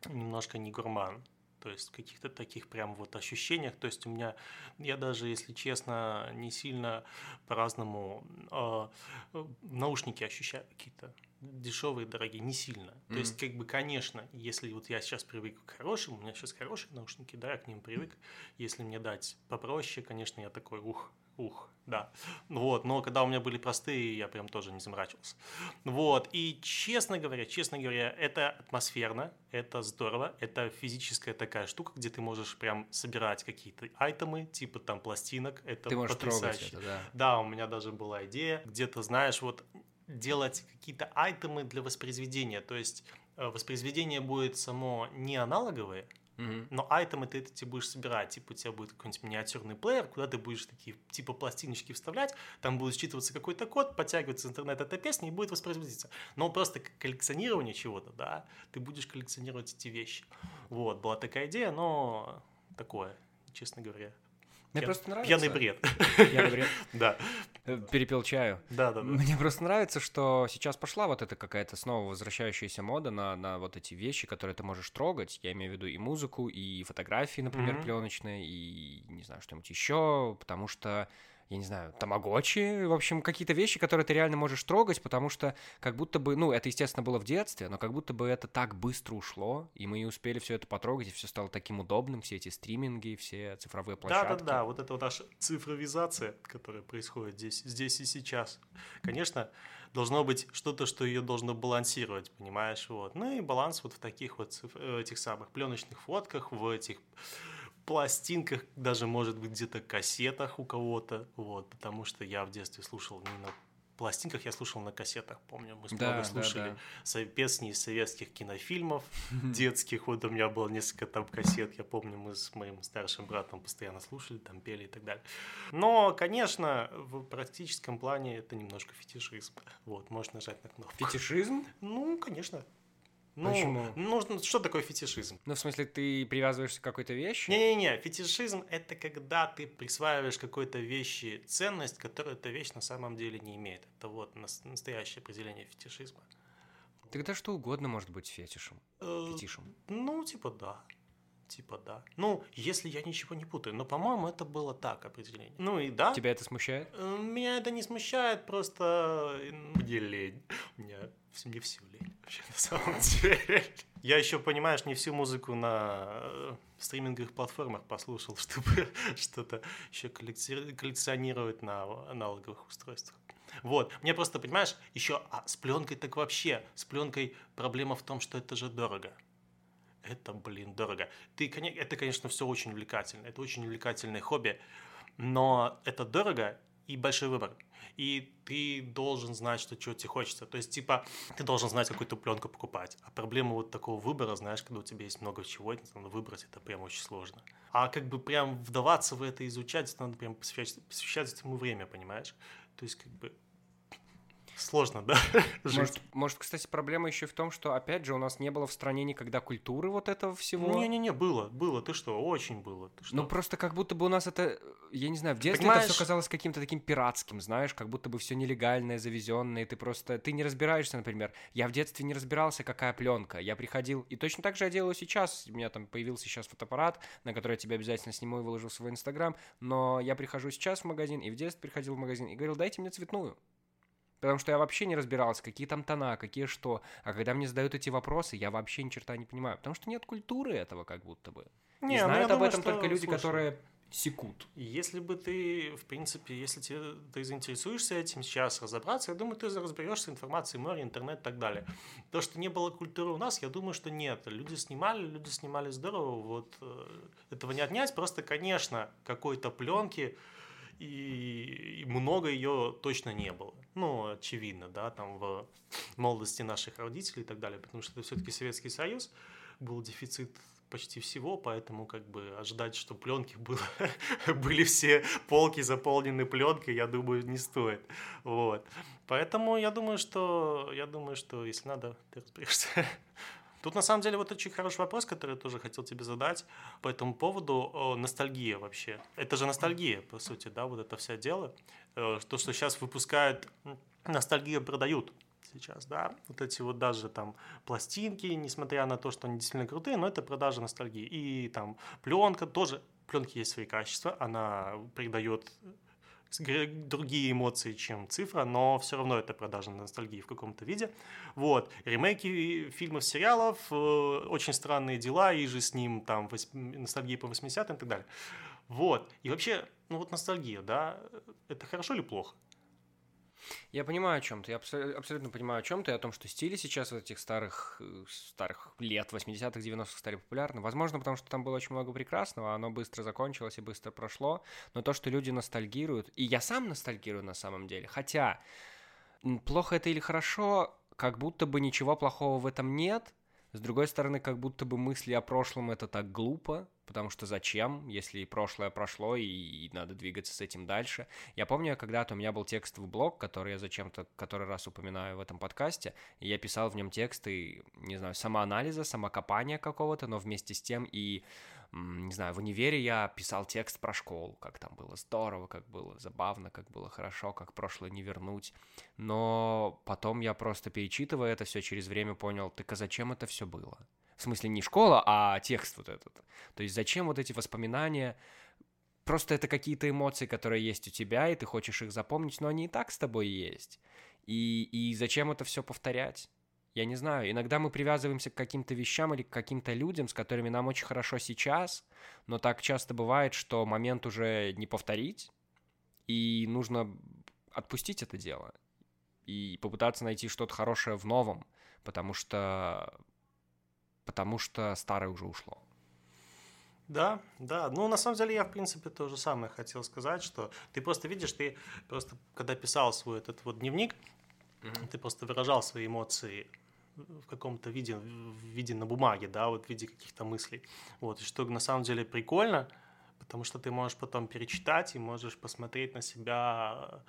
немножко не гурман. То есть каких-то таких прям вот ощущениях. То есть у меня, я даже, если честно, не сильно по-разному э, э, наушники ощущаю какие-то дешевые, дорогие, не сильно. То есть, как бы, конечно, если вот я сейчас привык к хорошим, у меня сейчас хорошие наушники, да, я к ним привык. Если мне дать попроще, конечно, я такой, ух, ух, да. Вот, но когда у меня были простые, я прям тоже не заморачивался. Вот, и честно говоря, честно говоря, это атмосферно, это здорово, это физическая такая штука, где ты можешь прям собирать какие-то айтемы, типа там пластинок, это Ты можешь трогать потрясающе. это, да. Да, у меня даже была идея, где-то, знаешь, вот делать какие-то айтемы для воспроизведения. То есть э, воспроизведение будет само не аналоговое, Мгм. но айтемы ты эти будешь собирать. Типа у тебя будет какой-нибудь миниатюрный плеер, куда ты будешь такие типа пластиночки вставлять, там будет считываться какой-то код, подтягивается с интернета эта песня и будет воспроизводиться. Но просто коллекционирование чего-то, да, ты будешь коллекционировать эти вещи. Вот, была такая идея, но такое, честно говоря. Мне Пьян- просто нравится. Пьяный бред. Пьяный бред. Да, Перепил чаю. да, да. да. Мне просто нравится, что сейчас пошла вот эта какая-то снова возвращающаяся мода на, на вот эти вещи, которые ты можешь трогать. Я имею в виду и музыку, и фотографии, например, Мгм. пленочные, и не знаю, что-нибудь еще, потому что я не знаю, тамагочи, в общем, какие-то вещи, которые ты реально можешь трогать, потому что как будто бы, ну, это, естественно, было в детстве, но как будто бы это так быстро ушло, и мы не успели все это потрогать, и все стало таким удобным, все эти стриминги, все цифровые площадки. Да-да-да, вот это вот наша цифровизация, которая происходит здесь, здесь и сейчас. Конечно, должно быть что-то, что ее должно балансировать, понимаешь, вот. Ну и баланс вот в таких вот циф... Э, этих самых пленочных фотках, в этих пластинках, даже, может быть, где-то кассетах у кого-то, вот, потому что я в детстве слушал не на пластинках, я слушал на кассетах, помню, мы да, много слушали да, да. песни из советских кинофильмов детских, вот у меня было несколько там кассет, я помню, мы с моим старшим братом постоянно слушали, там пели и так далее. Но, конечно, в практическом плане это немножко фетишизм, вот, можешь нажать на кнопку. Фетишизм? Ну, конечно. Ну, Почему? Нужно, что такое фетишизм? Ну, в смысле, ты привязываешься к какой-то вещи? Не-не-не, фетишизм — это когда ты присваиваешь какой-то вещи ценность, которую эта вещь на самом деле не имеет. Это вот настоящее определение фетишизма. Тогда что угодно может быть фетишем. Э, фетишем. Ну, типа да. Типа да. Ну, если я ничего не путаю. Но, по-моему, это было так определение. Ну и да. Тебя это смущает? Э, меня это не смущает, просто мне лень. Мне, мне все лень вообще на самом деле. Я еще, понимаешь, не всю музыку на э, стриминговых платформах послушал, чтобы что-то еще коллекционировать на аналоговых устройствах. Вот, мне просто, понимаешь, еще а с пленкой так вообще, с пленкой проблема в том, что это же дорого это, блин, дорого. Ты, это, конечно, все очень увлекательно, это очень увлекательное хобби, но это дорого и большой выбор. И ты должен знать, что чего тебе хочется. То есть, типа, ты должен знать, какую то пленку покупать. А проблема вот такого выбора, знаешь, когда у тебя есть много чего, это надо выбрать, это прям очень сложно. А как бы прям вдаваться в это, изучать, это надо прям посвящать, посвящать этому время, понимаешь? То есть, как бы, Сложно, да? Может, может, кстати, проблема еще в том, что, опять же, у нас не было в стране никогда культуры вот этого всего. Не-не-не, было, было. Ты что, очень было. Ты что? Ну, просто как будто бы у нас это, я не знаю, в детстве Понимаешь... это все казалось каким-то таким пиратским, знаешь, как будто бы все нелегальное, завезенное, и ты просто, ты не разбираешься, например. Я в детстве не разбирался, какая пленка. Я приходил, и точно так же я делаю сейчас. У меня там появился сейчас фотоаппарат, на который я тебе обязательно сниму и выложу в свой инстаграм, но я прихожу сейчас в магазин, и в детстве приходил в магазин и говорил, дайте мне цветную потому что я вообще не разбирался, какие там тона, какие что. А когда мне задают эти вопросы, я вообще ни черта не понимаю, потому что нет культуры этого как будто бы. Не, и ну, знают об думаю, этом только люди, Слушай, которые секут. Если бы ты, в принципе, если тебе, ты заинтересуешься этим сейчас разобраться, я думаю, ты разберешься информацией море, интернет и так далее. То, что не было культуры у нас, я думаю, что нет. Люди снимали, люди снимали здорово, вот э, этого не отнять. Просто, конечно, какой-то пленки, и много ее точно не было. Ну, очевидно, да, там в молодости наших родителей и так далее, потому что это все-таки Советский Союз, был дефицит почти всего, поэтому как бы ожидать, что пленки было, были все полки заполнены пленкой, я думаю, не стоит. Вот. Поэтому я думаю, что я думаю, что если надо, ты разберешься. Тут на самом деле вот очень хороший вопрос, который я тоже хотел тебе задать по этому поводу. О, ностальгия вообще. Это же ностальгия, по сути, да, вот это все дело. Э, то, что сейчас выпускают, ностальгию продают сейчас, да, вот эти вот даже там пластинки, несмотря на то, что они действительно крутые, но это продажа ностальгии. И там пленка тоже, пленки есть свои качества, она придает другие эмоции, чем цифра, но все равно это продажа ностальгии в каком-то виде. Вот. Ремейки фильмов, сериалов, э, очень странные дела, и же с ним там ностальгия по 80-м и так далее. Вот. И вообще, ну вот ностальгия, да, это хорошо или плохо? Я понимаю о чем ты, я абсолютно понимаю о чем ты, о том, что стили сейчас вот этих старых, э, старых лет, 80-х, 90-х стали популярны. Возможно, потому что там было очень много прекрасного, оно быстро закончилось и быстро прошло, но то, что люди ностальгируют, и я сам ностальгирую на самом деле, хотя плохо это или хорошо, как будто бы ничего плохого в этом нет, с другой стороны, как будто бы мысли о прошлом это так глупо, потому что зачем, если прошлое прошло, и, и надо двигаться с этим дальше. Я помню, когда-то у меня был текстовый блог, который я зачем-то который раз упоминаю в этом подкасте, и я писал в нем тексты, не знаю, самоанализа, самокопания какого-то, но вместе с тем и не знаю, в универе я писал текст про школу, как там было здорово, как было забавно, как было хорошо, как прошлое не вернуть. Но потом я просто перечитывая это все через время понял, так а зачем это все было? В смысле не школа, а текст вот этот. То есть зачем вот эти воспоминания просто это какие-то эмоции, которые есть у тебя, и ты хочешь их запомнить, но они и так с тобой есть. И, и зачем это все повторять? Я не знаю, иногда мы привязываемся к каким-то вещам или к каким-то людям, с которыми нам очень хорошо сейчас, но так часто бывает, что момент уже не повторить, и нужно отпустить это дело и попытаться найти что-то хорошее в новом, потому что потому что старое уже ушло. Да, да. Ну, на самом деле, я, в принципе, то же самое хотел сказать, что ты просто видишь, ты просто, когда писал свой этот вот дневник, mm-hmm. ты просто выражал свои эмоции в каком-то виде, в виде на бумаге, да, вот в виде каких-то мыслей. Вот, и что на самом деле прикольно, потому что ты можешь потом перечитать и можешь посмотреть на себя,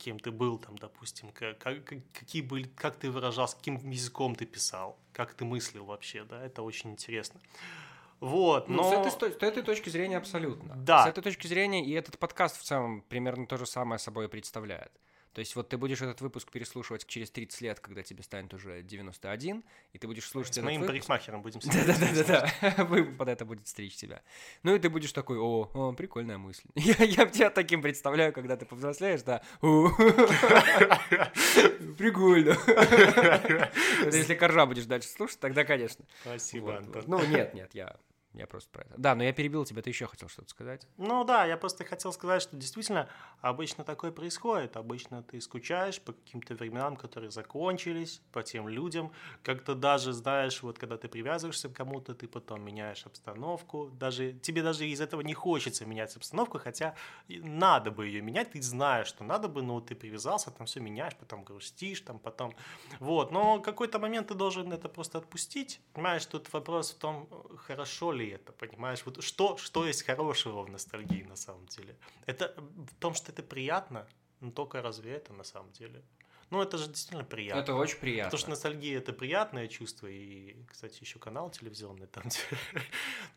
кем ты был там, допустим, как, как, какие были, как ты выражался, каким языком ты писал, как ты мыслил вообще, да, это очень интересно. Вот, но... Ну, с, этой, с этой точки зрения абсолютно. Да. С этой точки зрения и этот подкаст в целом примерно то же самое собой представляет. То есть вот ты будешь этот выпуск переслушивать через 30 лет, когда тебе станет уже 91, и ты будешь слушать С этот моим выпуск. парикмахером будем Да-да-да, вы под это будет стричь тебя. Ну и ты будешь такой, о, о прикольная мысль. Я, я тебя таким представляю, когда ты повзрослеешь, да. Прикольно. Если коржа будешь дальше слушать, тогда, конечно. Спасибо, Антон. Ну нет, нет, я я просто про это. Да, но я перебил тебя, ты еще хотел что-то сказать? Ну да, я просто хотел сказать, что действительно обычно такое происходит. Обычно ты скучаешь по каким-то временам, которые закончились, по тем людям. Как-то даже, знаешь, вот когда ты привязываешься к кому-то, ты потом меняешь обстановку. Даже, тебе даже из этого не хочется менять обстановку, хотя надо бы ее менять. Ты знаешь, что надо бы, но ты привязался, там все меняешь, потом грустишь, там потом... Вот, но какой-то момент ты должен это просто отпустить. Понимаешь, тут вопрос в том, хорошо ли ли это, понимаешь? Вот что, что есть хорошего в ностальгии на самом деле? Это в том, что это приятно, но только разве это на самом деле? Ну, это же действительно приятно. Это очень приятно. Потому что ностальгия это приятное чувство. И, кстати, еще канал телевизионный, там, где...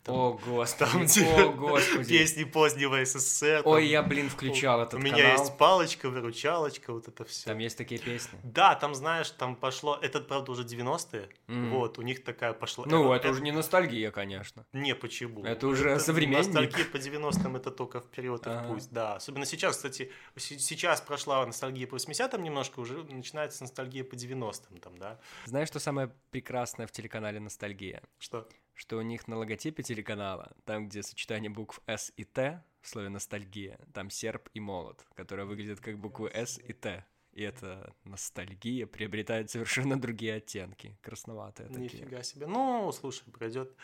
Там, о, господи, там, где о, господи. Песни позднего СССР. Ой, там, я, блин, включал этот канал. У меня есть палочка, выручалочка, вот это все. Там есть такие песни. Да, там, знаешь, там пошло... Этот, правда, уже 90-е. Mm-hmm. Вот, у них такая пошла... Ну, это, это уже не ностальгия, конечно. Не, почему? Это уже это, современник. Ностальгия по 90-м это только вперед и в путь, да. Особенно сейчас, кстати, сейчас прошла ностальгия по 80-м немножко, уже начинается ностальгия по 90-м там, да. Знаешь, что самое прекрасное в телеканале «Ностальгия»? Что? Что у них на логотипе телеканала, там, где сочетание букв «С» и «Т» в слове «ностальгия», там серп и молот, которые выглядят как буквы «С» и «Т». И эта ностальгия приобретает совершенно другие оттенки, красноватые такие. Нифига себе. Ну, слушай, пройдет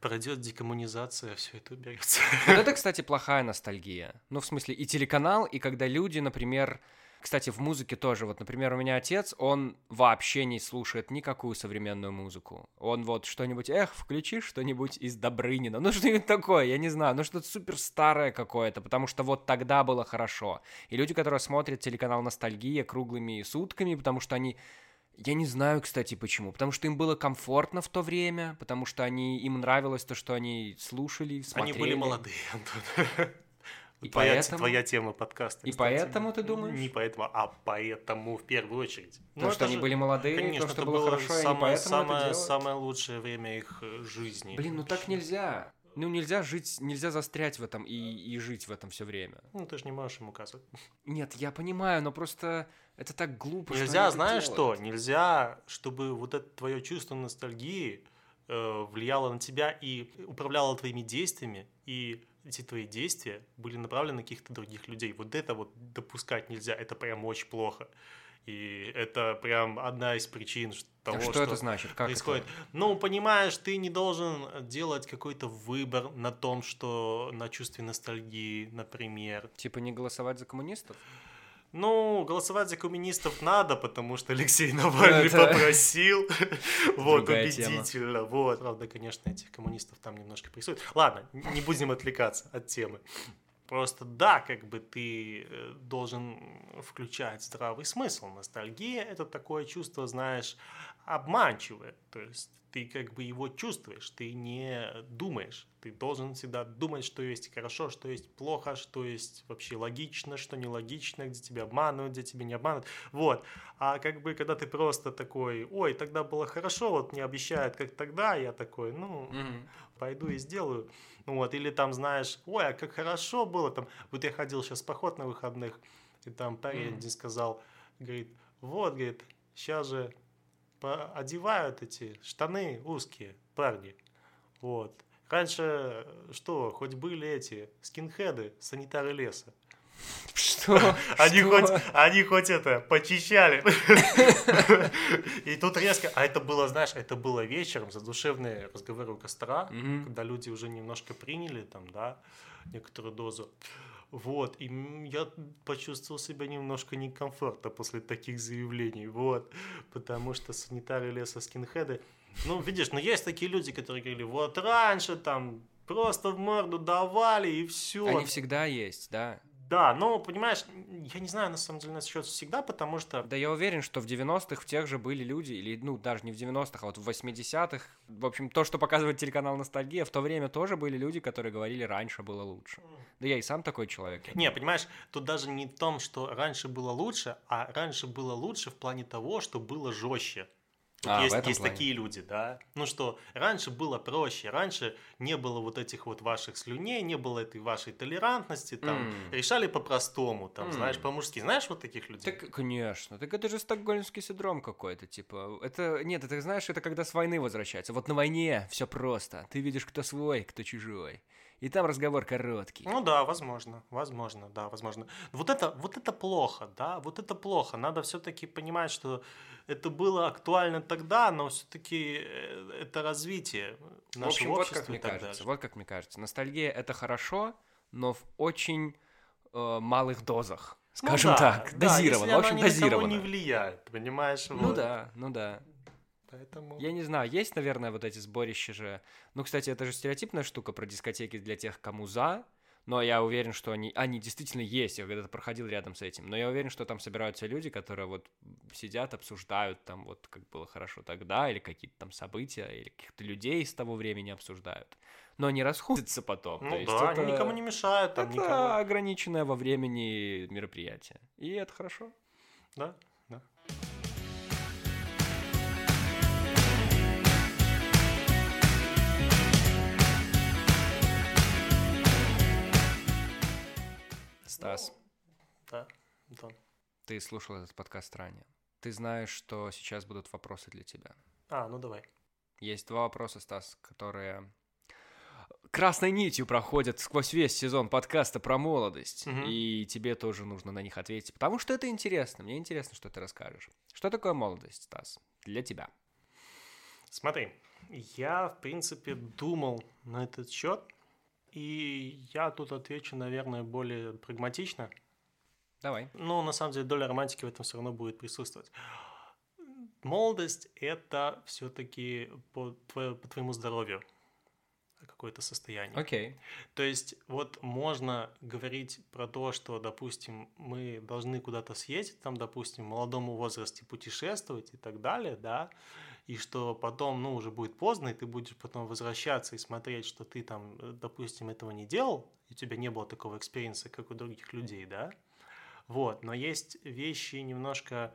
пройдет декоммунизация, все это уберется. Вот это, кстати, плохая ностальгия. Ну, в смысле, и телеканал, и когда люди, например, кстати, в музыке тоже. Вот, например, у меня отец, он вообще не слушает никакую современную музыку. Он вот что-нибудь, эх, включи что-нибудь из Добрынина. Ну, что-нибудь такое, я не знаю. Ну, что-то супер старое какое-то, потому что вот тогда было хорошо. И люди, которые смотрят телеканал «Ностальгия» круглыми сутками, потому что они я не знаю, кстати, почему. Потому что им было комфортно в то время, потому что они, им нравилось то, что они слушали, смотрели. Они были молодые, Антон. И твоя, поэтому... твоя тема подкаста. И кстати. поэтому ты думаешь? Не поэтому, а поэтому в первую очередь. То, ну, что они же... были молодые, Конечно, то, что это было, хорошо, самое, самое, самое лучшее время их э, жизни. Блин, ну так нельзя. Ну, нельзя жить, нельзя застрять в этом и, и жить в этом все время. Ну, ты же не можешь ему указывать. Нет, я понимаю, но просто это так глупо. Нельзя, знаешь что? Нельзя, чтобы вот это твое чувство ностальгии э, влияло на тебя и управляло твоими действиями, и эти твои действия были направлены на каких-то других людей. Вот это вот допускать нельзя, это прям очень плохо. И это прям одна из причин того, а что, что это значит? Как происходит. Это? Ну, понимаешь, ты не должен делать какой-то выбор на том, что на чувстве ностальгии, например. Типа не голосовать за коммунистов? Ну, голосовать за коммунистов надо, потому что Алексей Навальный Это... попросил. вот, убедительно. Вот, правда, конечно, этих коммунистов там немножко прессуют. Ладно, не будем отвлекаться от темы. Просто да, как бы ты э, должен включать здравый смысл. Ностальгия — это такое чувство, знаешь, обманчивое. То есть ты как бы его чувствуешь, ты не думаешь. Ты должен всегда думать, что есть хорошо, что есть плохо, что есть вообще логично, что нелогично, где тебя обманывают, где тебя не обманывают. Вот. А как бы, когда ты просто такой, ой, тогда было хорошо, вот мне обещают, как тогда, я такой, ну, mm-hmm. пойду и сделаю. Ну вот, или там, знаешь, ой, а как хорошо было там. Вот я ходил сейчас в поход на выходных, и там парень mm-hmm. сказал, говорит, вот, говорит, сейчас же одевают эти штаны узкие парни. Вот. Раньше что, хоть были эти скинхеды, санитары леса. Что? Они, что? Хоть, они хоть это, почищали. И тут резко, а это было, знаешь, это было вечером, задушевные разговоры у костра, когда люди уже немножко приняли там, да, некоторую дозу. Вот, и я почувствовал себя немножко некомфортно после таких заявлений, вот, потому что санитары леса скинхеды, ну, видишь, ну, есть такие люди, которые говорили, вот раньше там просто в морду давали и все. Они всегда есть, да. Да, но, понимаешь, я не знаю, на самом деле, насчет всегда, потому что... Да я уверен, что в 90-х в тех же были люди, или, ну, даже не в 90-х, а вот в 80-х. В общем, то, что показывает телеканал «Ностальгия», в то время тоже были люди, которые говорили, раньше было лучше. Да я и сам такой человек. Не, понимаешь, тут даже не в том, что раньше было лучше, а раньше было лучше в плане того, что было жестче. А, есть есть такие люди, да. Ну что, раньше было проще, раньше не было вот этих вот ваших слюней, не было этой вашей толерантности, там mm. решали по-простому, там, mm. знаешь, по-мужски. Знаешь вот таких людей? Так, конечно. Так это же стокгольмский синдром какой-то, типа. Это, нет, это, знаешь, это когда с войны возвращается. Вот на войне все просто. Ты видишь, кто свой, кто чужой. И там разговор короткий. Ну да, возможно, возможно, да, возможно. Вот это, вот это плохо, да, вот это плохо. Надо все-таки понимать, что это было актуально тогда, но все-таки э, это развитие нашего в общем, общества вот как мне кажется, дальше. вот как мне кажется, ностальгия это хорошо, но в очень э, малых дозах, ну скажем ну, да, так, да, дозировано, в общем, дозировано. не влияет, понимаешь? Ну вот. да, ну да. Поэтому... Я не знаю, есть, наверное, вот эти сборища же. Ну, кстати, это же стереотипная штука про дискотеки для тех, кому за. Но я уверен, что они, они действительно есть. Я когда-то проходил рядом с этим. Но я уверен, что там собираются люди, которые вот сидят, обсуждают там вот как было хорошо тогда, или какие-то там события, или каких-то людей с того времени обсуждают. Но они расходятся потом. Ну То есть да, это, они никому не мешают. Там это никому... ограниченное во времени мероприятие. И это хорошо. Да, Стас. Да, Антон. Ты слушал этот подкаст ранее. Ты знаешь, что сейчас будут вопросы для тебя. А, ну давай. Есть два вопроса, Стас, которые красной нитью проходят сквозь весь сезон подкаста про молодость. Угу. И тебе тоже нужно на них ответить, потому что это интересно. Мне интересно, что ты расскажешь. Что такое молодость, Стас, для тебя? Смотри, я, в принципе, думал на этот счет и я тут отвечу, наверное, более прагматично. Давай. Но на самом деле доля романтики в этом все равно будет присутствовать. Молодость – это все-таки по, по твоему здоровью какое-то состояние. Окей. Okay. То есть вот можно говорить про то, что, допустим, мы должны куда-то съездить, там, допустим, в молодом возрасте путешествовать и так далее, да, и что потом, ну, уже будет поздно, и ты будешь потом возвращаться и смотреть, что ты там, допустим, этого не делал, и у тебя не было такого experience а, как у других людей, да, вот, но есть вещи немножко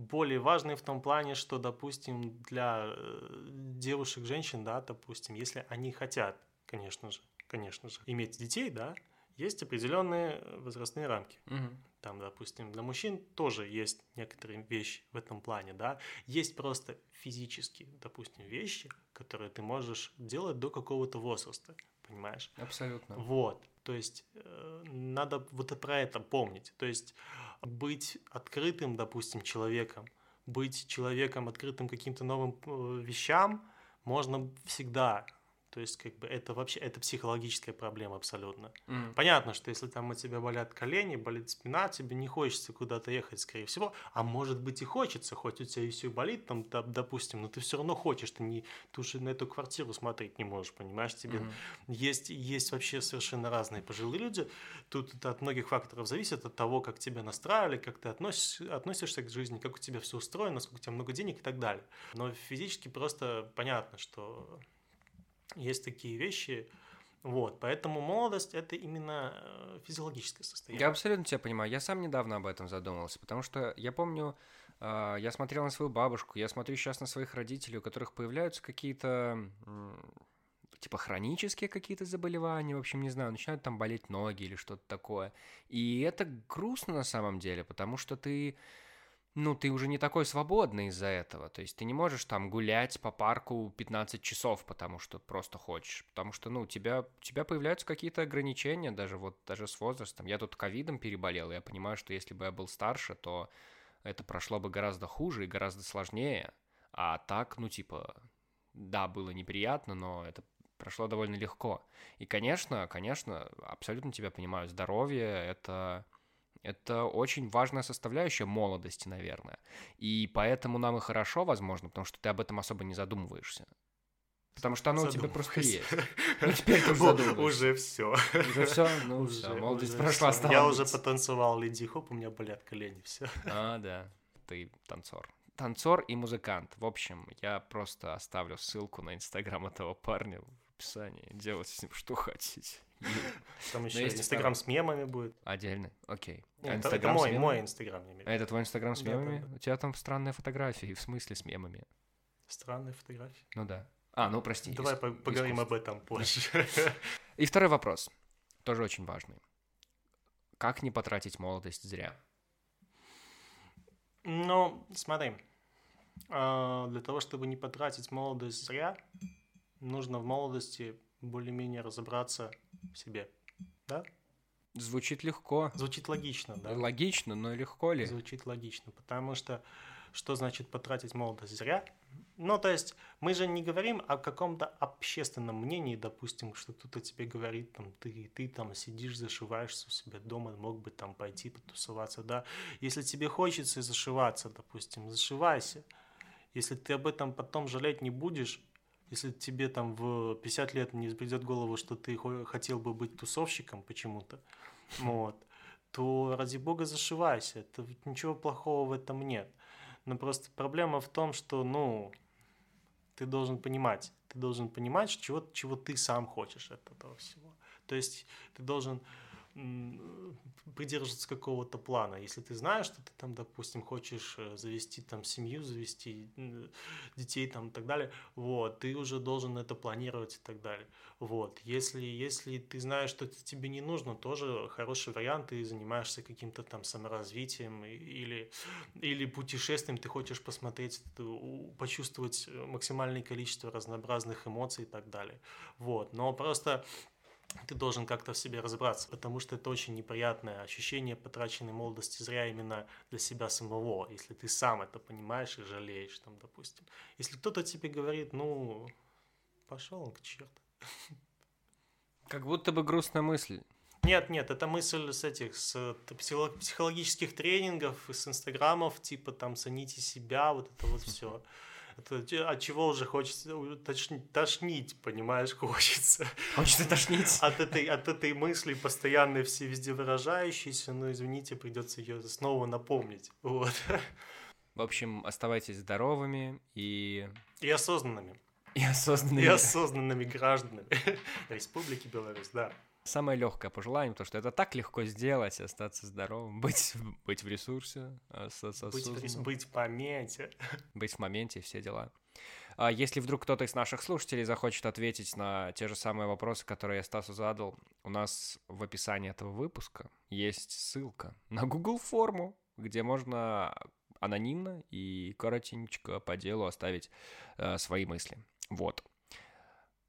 более важные в том плане, что, допустим, для э, девушек, женщин, да, допустим, если они хотят, конечно же, конечно же, иметь детей, да, есть определенные возрастные рамки. Угу. Там, допустим, для мужчин тоже есть некоторые вещи в этом плане, да. Есть просто физические, допустим, вещи, которые ты можешь делать до какого-то возраста, понимаешь? Абсолютно. Вот, то есть э, надо вот про это помнить. То есть быть открытым, допустим, человеком, быть человеком, открытым каким-то новым э, вещам можно всегда. То есть, как бы, это вообще, это психологическая проблема абсолютно. Мгм. Понятно, что если там у тебя болят колени, болит спина, тебе не хочется куда-то ехать, скорее всего. А может быть и хочется, хоть у тебя и все болит, там, доп- допустим, но ты все равно хочешь, ты, не, ты уже на эту квартиру смотреть не можешь, понимаешь? Тебе Мгм. есть, есть вообще совершенно разные пожилые люди. Тут это от многих факторов зависит, от того, как тебя настраивали, как ты относишь, относишься к жизни, как у тебя все устроено, сколько у тебя много денег и так далее. Но физически просто понятно, что есть такие вещи. Вот, поэтому молодость это именно э, физиологическое состояние. Я абсолютно тебя понимаю. Я сам недавно об этом задумался, потому что я помню, а, я смотрел на свою бабушку, я смотрю сейчас на своих родителей, у которых появляются какие-то типа хронические какие-то заболевания, в общем, не знаю, начинают там болеть ноги или что-то такое. И это грустно на самом деле, потому что ты ну, ты уже не такой свободный из-за этого. То есть ты не можешь там гулять по парку 15 часов, потому что просто хочешь. Потому что, ну, у тебя, у тебя появляются какие-то ограничения, даже вот даже с возрастом. Я тут ковидом переболел, и я понимаю, что если бы я был старше, то это прошло бы гораздо хуже и гораздо сложнее. А так, ну, типа, да, было неприятно, но это прошло довольно легко. И, конечно, конечно, абсолютно тебя понимаю, здоровье — это это очень важная составляющая молодости, наверное. И поэтому нам и хорошо, возможно, потому что ты об этом особо не задумываешься. Потому что оно у тебя просто есть. Ну, теперь ты уже задумываешься. Уже все. Уже все? Ну, все, молодость прошла, стала Я уже потанцевал леди хоп, у меня болят колени, все. А, да, ты танцор. Танцор и музыкант. В общем, я просто оставлю ссылку на инстаграм этого парня в описании. Делайте с ним что хотите. Там еще инстаграм с мемами будет. Отдельно? Окей. А это- мой, мой инстаграм, А это твой инстаграм с мемами? У тебя там странные фотографии, в смысле с мемами. Странные фотографии. Ну да. А, ну прости. Давай иск- поговорим искусство. об этом позже. И второй вопрос, тоже очень важный. Как не потратить молодость зря? Ну, смотри, а, для того, чтобы не потратить молодость зря, нужно в молодости более-менее разобраться себе. Да? Звучит легко. Звучит логично, да? Логично, но легко ли? Звучит логично, потому что что значит потратить молодость зря? Ну, то есть мы же не говорим о каком-то общественном мнении, допустим, что кто-то тебе говорит, там, ты, ты там сидишь, зашиваешься у себя дома, мог бы там пойти потусоваться, да. Если тебе хочется зашиваться, допустим, зашивайся. Если ты об этом потом жалеть не будешь, если тебе там в 50 лет не придет в голову, что ты хо- хотел бы быть тусовщиком почему-то, вот, то ради бога зашивайся. Это ничего плохого в этом нет. Но просто проблема в том, что, ну, ты должен понимать, ты должен понимать, чего, чего ты сам хочешь от этого всего. То есть ты должен придерживаться какого-то плана. Если ты знаешь, что ты там, допустим, хочешь э, завести там семью, завести детей там и так далее, вот, ты уже должен это планировать и так далее. Вот, если, если ты знаешь, что это тебе не нужно, тоже хороший вариант, ты занимаешься каким-то там саморазвитием или, или путешествием, ты хочешь посмотреть, у- почувствовать э, максимальное количество разнообразных эмоций и так далее. Вот, но просто ты должен как-то в себе разобраться, потому что это очень неприятное ощущение потраченной молодости зря именно для себя самого, если ты сам это понимаешь и жалеешь, там, допустим. Если кто-то тебе говорит, ну, пошел он к черту. Как будто бы грустная мысль. Нет, нет, это мысль с этих, с психологических тренингов, с инстаграмов, типа там «цените себя», вот это вот все. Это от чего уже хочется у- тошни- тошнить, понимаешь, хочется. Хочется тошнить. От этой, от этой мысли, постоянной все везде выражающейся, ну, извините, придется ее снова напомнить. Вот. В общем, оставайтесь здоровыми и, И осознанными. и осознанными. И осознанными гражданами Республики Беларусь, да. Самое легкое пожелание, потому что это так легко сделать, остаться здоровым, быть, в- быть в ресурсе, остаться Быть, в быть в моменте. быть в моменте, все дела. А если вдруг кто-то из наших слушателей захочет ответить на те же самые вопросы, которые я Стасу задал, у нас в описании этого выпуска есть ссылка на Google форму, где можно анонимно и коротенько по делу оставить э, свои мысли. Вот.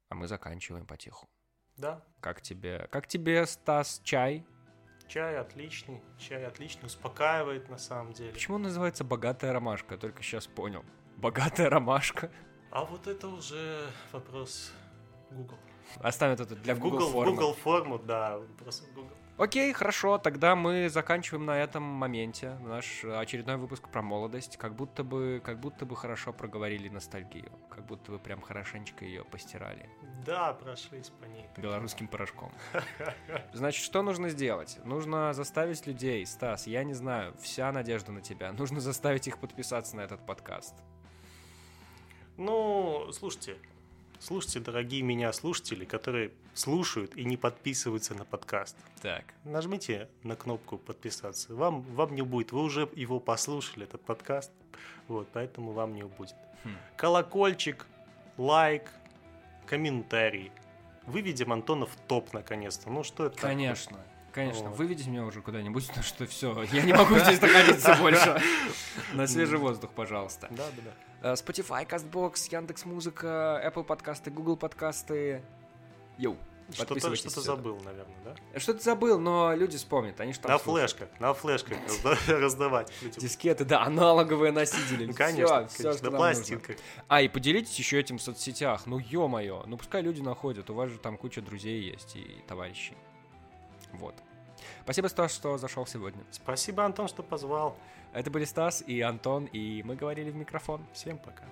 А мы заканчиваем потиху. Да, Как тебе, как тебе, Стас, чай? чай отличный, чай отличный, успокаивает на самом деле. Почему он называется «Богатая ромашка»? Я только сейчас понял. «Богатая ромашка». А вот это уже вопрос Google. Оставим это для Google, Google, формы. Google форму, да, просто Google. Окей, хорошо, тогда мы заканчиваем на этом моменте наш очередной выпуск про молодость. Как будто бы, как будто бы хорошо проговорили ностальгию. Как будто бы прям хорошенечко ее постирали Да, прошлись по ней. белорусским порошком. Значит, что нужно сделать? Нужно заставить людей, Стас, я не знаю, вся надежда на тебя. Нужно заставить их подписаться на этот подкаст. Ну, слушайте, слушайте, дорогие меня слушатели, которые слушают и не подписываются на подкаст. Так. Нажмите на кнопку подписаться. Вам, вам не будет. Вы уже его послушали, этот подкаст. Вот, поэтому вам не будет. Хм. Колокольчик, лайк, комментарий. Выведем Антона в топ наконец-то. Ну что это? такое? Конечно. Конечно, Вот. выведите меня уже куда-нибудь, потому что все, я не могу здесь находиться больше. На свежий воздух, пожалуйста. Да, да, да. Э, Spotify, CastBox, Яндекс.Музыка, Apple подкасты, Google подкасты. Йоу, Что-то, сюда. забыл, наверное, да? Что-то забыл, но люди вспомнят, они что на флешках, на флешках разда- раздавать. Дискеты, да, аналоговые носители. Ну, Конечно, всё, конечно, что на нам нужно. пластинках. А, и поделитесь еще этим в соцсетях. Ну, ё-моё. Ну, пускай люди находят. У вас же там куча друзей есть и товарищей. Вот. Спасибо, Стас, что зашел сегодня. Спасибо, Антон, что позвал. Это были Стас и Антон, и мы говорили в микрофон. Всем пока.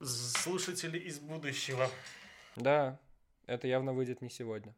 Слушатели из будущего. Да, это явно выйдет не сегодня.